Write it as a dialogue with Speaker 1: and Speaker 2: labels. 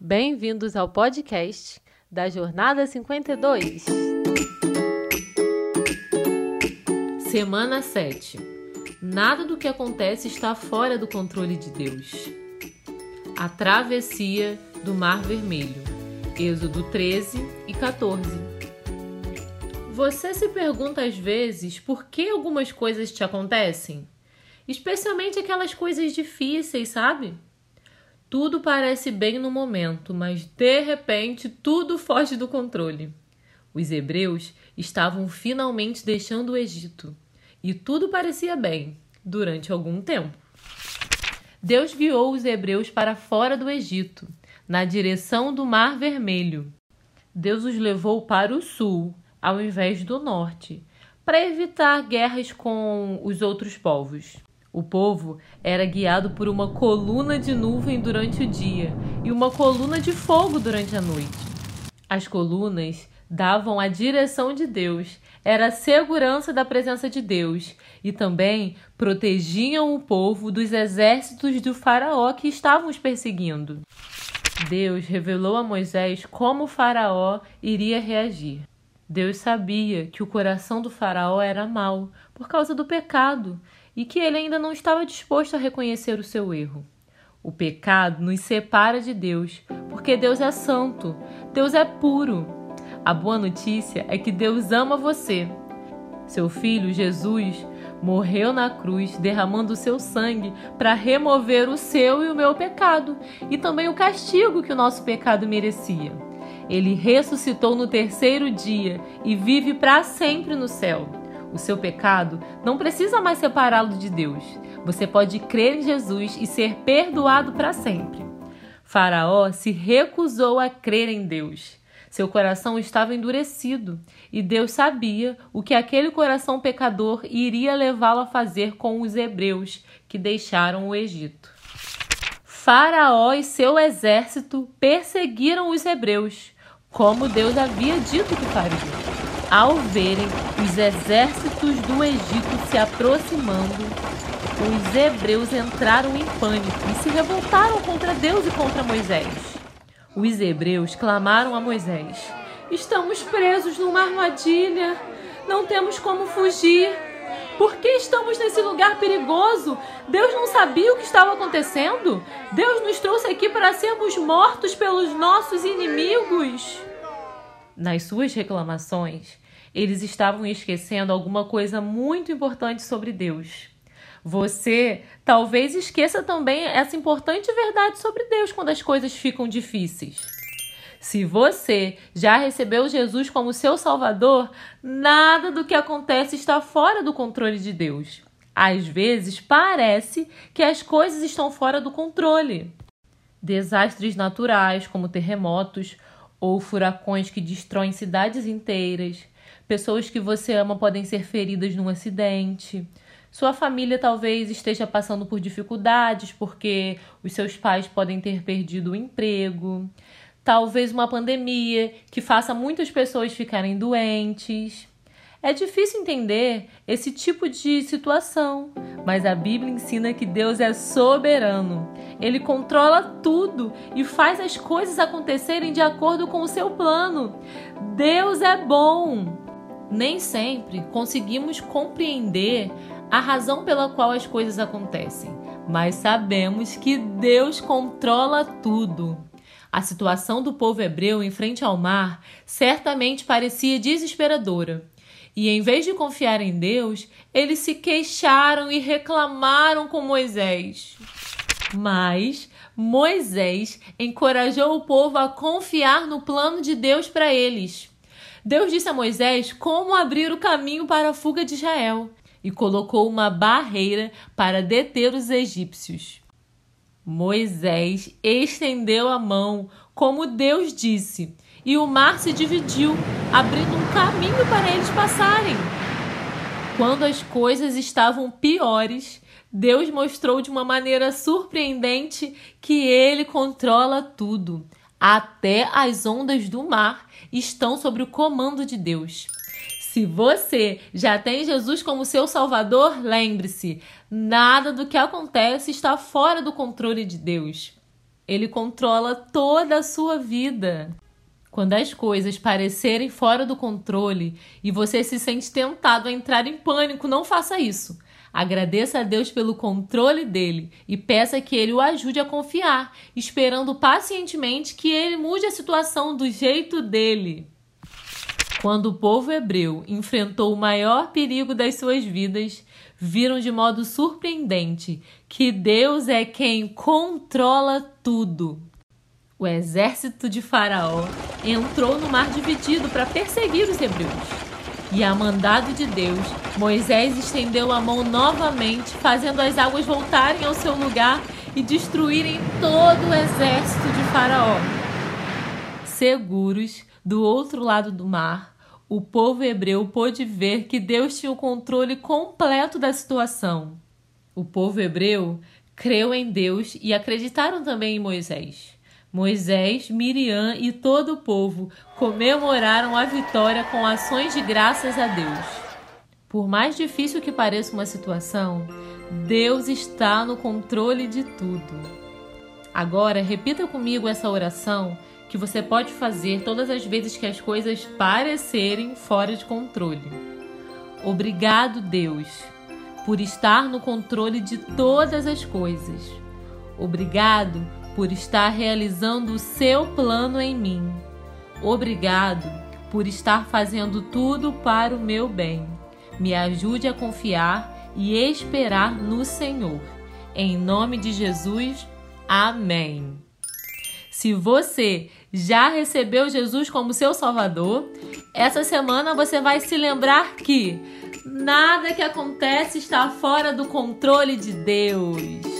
Speaker 1: Bem-vindos ao podcast da Jornada 52. Semana 7. Nada do que acontece está fora do controle de Deus. A travessia do Mar Vermelho. Êxodo 13 e 14. Você se pergunta às vezes por que algumas coisas te acontecem? Especialmente aquelas coisas difíceis, sabe? Tudo parece bem no momento, mas de repente tudo foge do controle. Os hebreus estavam finalmente deixando o Egito e tudo parecia bem durante algum tempo. Deus guiou os hebreus para fora do Egito, na direção do Mar Vermelho. Deus os levou para o sul, ao invés do norte, para evitar guerras com os outros povos. O povo era guiado por uma coluna de nuvem durante o dia e uma coluna de fogo durante a noite. As colunas davam a direção de Deus, era a segurança da presença de Deus e também protegiam o povo dos exércitos do Faraó que estavam os perseguindo. Deus revelou a Moisés como o Faraó iria reagir. Deus sabia que o coração do Faraó era mau por causa do pecado e que ele ainda não estava disposto a reconhecer o seu erro. O pecado nos separa de Deus, porque Deus é santo, Deus é puro. A boa notícia é que Deus ama você. Seu filho, Jesus, morreu na cruz, derramando o seu sangue para remover o seu e o meu pecado e também o castigo que o nosso pecado merecia. Ele ressuscitou no terceiro dia e vive para sempre no céu o seu pecado, não precisa mais separá-lo de Deus. Você pode crer em Jesus e ser perdoado para sempre. Faraó se recusou a crer em Deus. Seu coração estava endurecido e Deus sabia o que aquele coração pecador iria levá-lo a fazer com os hebreus que deixaram o Egito. Faraó e seu exército perseguiram os hebreus, como Deus havia dito que faria. Ao verem os exércitos do Egito se aproximando, os hebreus entraram em pânico e se revoltaram contra Deus e contra Moisés. Os hebreus clamaram a Moisés: Estamos presos numa armadilha, não temos como fugir. Por que estamos nesse lugar perigoso? Deus não sabia o que estava acontecendo? Deus nos trouxe aqui para sermos mortos pelos nossos inimigos. Nas suas reclamações, eles estavam esquecendo alguma coisa muito importante sobre Deus. Você talvez esqueça também essa importante verdade sobre Deus quando as coisas ficam difíceis. Se você já recebeu Jesus como seu Salvador, nada do que acontece está fora do controle de Deus. Às vezes parece que as coisas estão fora do controle. Desastres naturais, como terremotos, ou furacões que destroem cidades inteiras. Pessoas que você ama podem ser feridas num acidente. Sua família talvez esteja passando por dificuldades porque os seus pais podem ter perdido o emprego. Talvez uma pandemia que faça muitas pessoas ficarem doentes. É difícil entender esse tipo de situação, mas a Bíblia ensina que Deus é soberano. Ele controla tudo e faz as coisas acontecerem de acordo com o seu plano. Deus é bom. Nem sempre conseguimos compreender a razão pela qual as coisas acontecem, mas sabemos que Deus controla tudo. A situação do povo hebreu em frente ao mar certamente parecia desesperadora. E em vez de confiar em Deus, eles se queixaram e reclamaram com Moisés. Mas Moisés encorajou o povo a confiar no plano de Deus para eles. Deus disse a Moisés como abrir o caminho para a fuga de Israel e colocou uma barreira para deter os egípcios. Moisés estendeu a mão, como Deus disse, e o mar se dividiu, abrindo um caminho para eles passarem. Quando as coisas estavam piores, Deus mostrou de uma maneira surpreendente que Ele controla tudo. Até as ondas do mar estão sob o comando de Deus. Se você já tem Jesus como seu Salvador, lembre-se: nada do que acontece está fora do controle de Deus. Ele controla toda a sua vida. Quando as coisas parecerem fora do controle e você se sente tentado a entrar em pânico, não faça isso. Agradeça a Deus pelo controle dele e peça que ele o ajude a confiar, esperando pacientemente que ele mude a situação do jeito dele. Quando o povo hebreu enfrentou o maior perigo das suas vidas, viram de modo surpreendente que Deus é quem controla tudo. O exército de Faraó entrou no mar dividido para perseguir os hebreus. E a mandado de Deus, Moisés estendeu a mão novamente, fazendo as águas voltarem ao seu lugar e destruírem todo o exército de Faraó. Seguros, do outro lado do mar, o povo hebreu pôde ver que Deus tinha o controle completo da situação. O povo hebreu creu em Deus e acreditaram também em Moisés. Moisés, Miriam e todo o povo comemoraram a vitória com ações de graças a Deus. Por mais difícil que pareça uma situação, Deus está no controle de tudo. Agora, repita comigo essa oração que você pode fazer todas as vezes que as coisas parecerem fora de controle. Obrigado, Deus, por estar no controle de todas as coisas. Obrigado por estar realizando o seu plano em mim. Obrigado por estar fazendo tudo para o meu bem. Me ajude a confiar e esperar no Senhor. Em nome de Jesus, amém. Se você já recebeu Jesus como seu Salvador, essa semana você vai se lembrar que nada que acontece está fora do controle de Deus.